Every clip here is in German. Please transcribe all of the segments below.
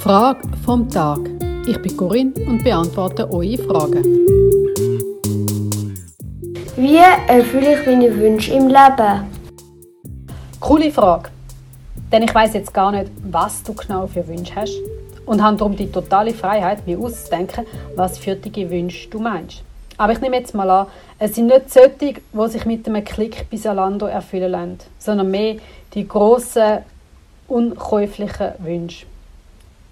Frage vom Tag. Ich bin Corinne und beantworte eure Fragen. Wie erfülle ich meine Wünsche im Leben? Coole Frage. Denn ich weiß jetzt gar nicht, was du genau für Wünsche hast und habe darum die totale Freiheit, mir auszudenken, was für die Wünsche du meinst. Aber ich nehme jetzt mal an, es sind nicht solche, die sich mit einem Klick bei Salando erfüllen lassen, sondern mehr die grossen, unkäuflichen Wünsche.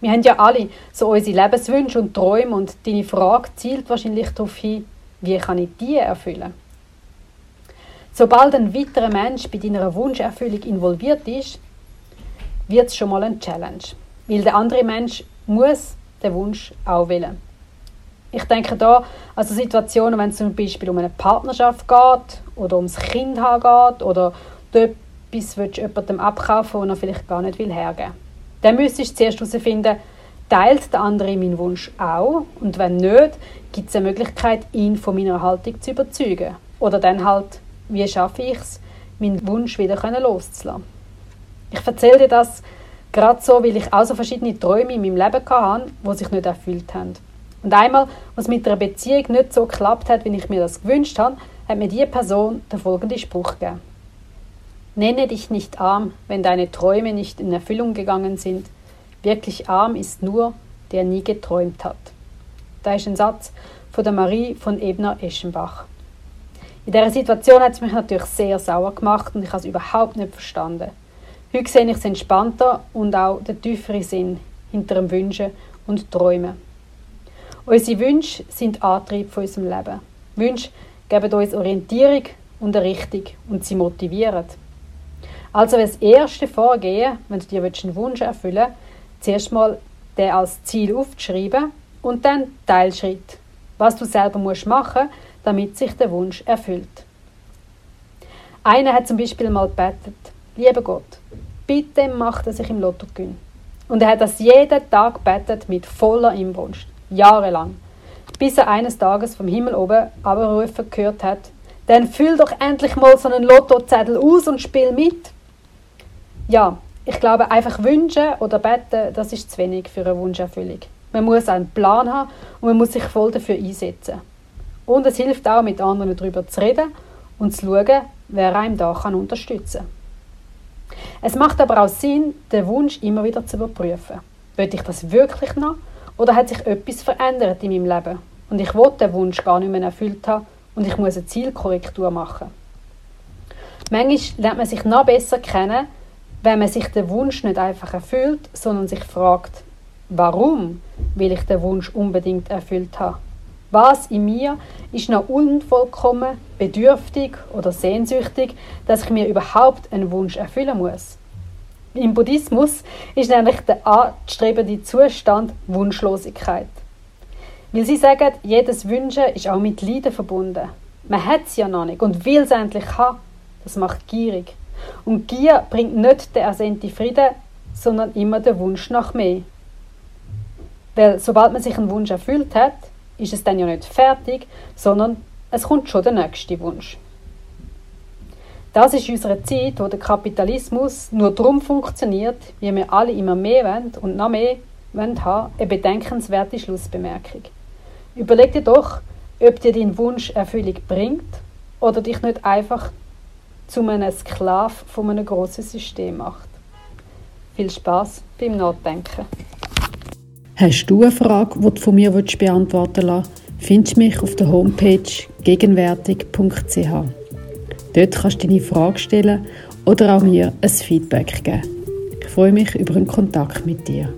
Wir haben ja alle so unsere Lebenswünsche und Träume und deine Frage zielt wahrscheinlich darauf hin, wie kann ich die erfüllen? Sobald ein weiterer Mensch bei deiner Wunscherfüllung involviert ist, wird es schon mal eine Challenge. Weil der andere Mensch muss den Wunsch auch wählen. Ich denke da also Situationen, wenn es zum Beispiel um eine Partnerschaft geht oder ums Kind geht oder du etwas willst, jemandem abkaufen, den er vielleicht gar nicht will hergeben will. Dann müsstest du zuerst herausfinden, teilt der andere meinen Wunsch auch und wenn nicht, gibt es eine Möglichkeit, ihn von meiner Haltung zu überzeugen. Oder dann halt, wie schaffe ich es, meinen Wunsch wieder loszulassen. Ich erzähle dir das gerade so, weil ich auch so verschiedene Träume in meinem Leben hatte, die sich nicht erfüllt haben. Und einmal, was mit einer Beziehung nicht so geklappt hat, wie ich mir das gewünscht habe, hat mir diese Person den folgenden Spruch gegeben. Nenne dich nicht arm, wenn deine Träume nicht in Erfüllung gegangen sind. Wirklich arm ist nur, der nie geträumt hat. Da ist ein Satz von der Marie von Ebner-Eschenbach. In dieser Situation hat es mich natürlich sehr sauer gemacht und ich habe es überhaupt nicht verstanden. Heute sehe ich es entspannter und auch den tieferen Sinn hinter dem Wünschen und Träumen. Unsere Wünsche sind Antrieb von unserem Leben. Wünsche geben uns Orientierung und eine Richtung und sie motivieren. Also das erste Vorgehen, wenn du dir einen Wunsch erfüllen willst, zuerst mal den als Ziel aufzuschreiben und dann Teilschritt, was du selber musst machen damit sich der Wunsch erfüllt. Einer hat zum Beispiel mal gebetet, lieber Gott, bitte mach, dass ich im Lotto gewinne. Und er hat das jeden Tag gebetet mit voller Inbrunst, jahrelang, bis er eines Tages vom Himmel oben rufen gehört hat, dann füll doch endlich mal so einen Lottozettel aus und spiel mit. Ja, ich glaube, einfach wünschen oder beten, das ist zu wenig für eine Wunscherfüllung. Man muss einen Plan haben und man muss sich voll dafür einsetzen. Und es hilft auch, mit anderen darüber zu reden und zu schauen, wer einem da kann unterstützen kann. Es macht aber auch Sinn, den Wunsch immer wieder zu überprüfen. Will ich das wirklich noch? Oder hat sich etwas verändert in meinem Leben? Und ich will den Wunsch gar nicht mehr erfüllt haben und ich muss eine Zielkorrektur machen. Manchmal lernt man sich noch besser kennen, wenn man sich den Wunsch nicht einfach erfüllt, sondern sich fragt, warum will ich den Wunsch unbedingt erfüllt haben? Was in mir ist noch unvollkommen, bedürftig oder sehnsüchtig, dass ich mir überhaupt einen Wunsch erfüllen muss? Im Buddhismus ist nämlich der anstrebende Zustand Wunschlosigkeit. Weil sie sagen, jedes Wünschen ist auch mit Leiden verbunden. Man hat es ja noch nicht und will es endlich haben. Das macht gierig. Und Gier bringt nicht den ersehnten Frieden, sondern immer den Wunsch nach mehr. Weil sobald man sich einen Wunsch erfüllt hat, ist es dann ja nicht fertig, sondern es kommt schon der nächste Wunsch. Das ist unsere Zeit, wo der Kapitalismus nur darum funktioniert, wie wir alle immer mehr wollen und noch mehr wollen haben, eine bedenkenswerte Schlussbemerkung. Überleg dir doch, ob dir dein Wunsch Erfüllung bringt oder dich nicht einfach zu einem Sklav von einem grossen System macht. Viel Spaß beim Nachdenken. Hast du eine Frage, die du von mir beantworten willst, findest du mich auf der Homepage gegenwärtig.ch. Dort kannst du deine Frage stellen oder auch mir ein Feedback geben. Ich freue mich über einen Kontakt mit dir.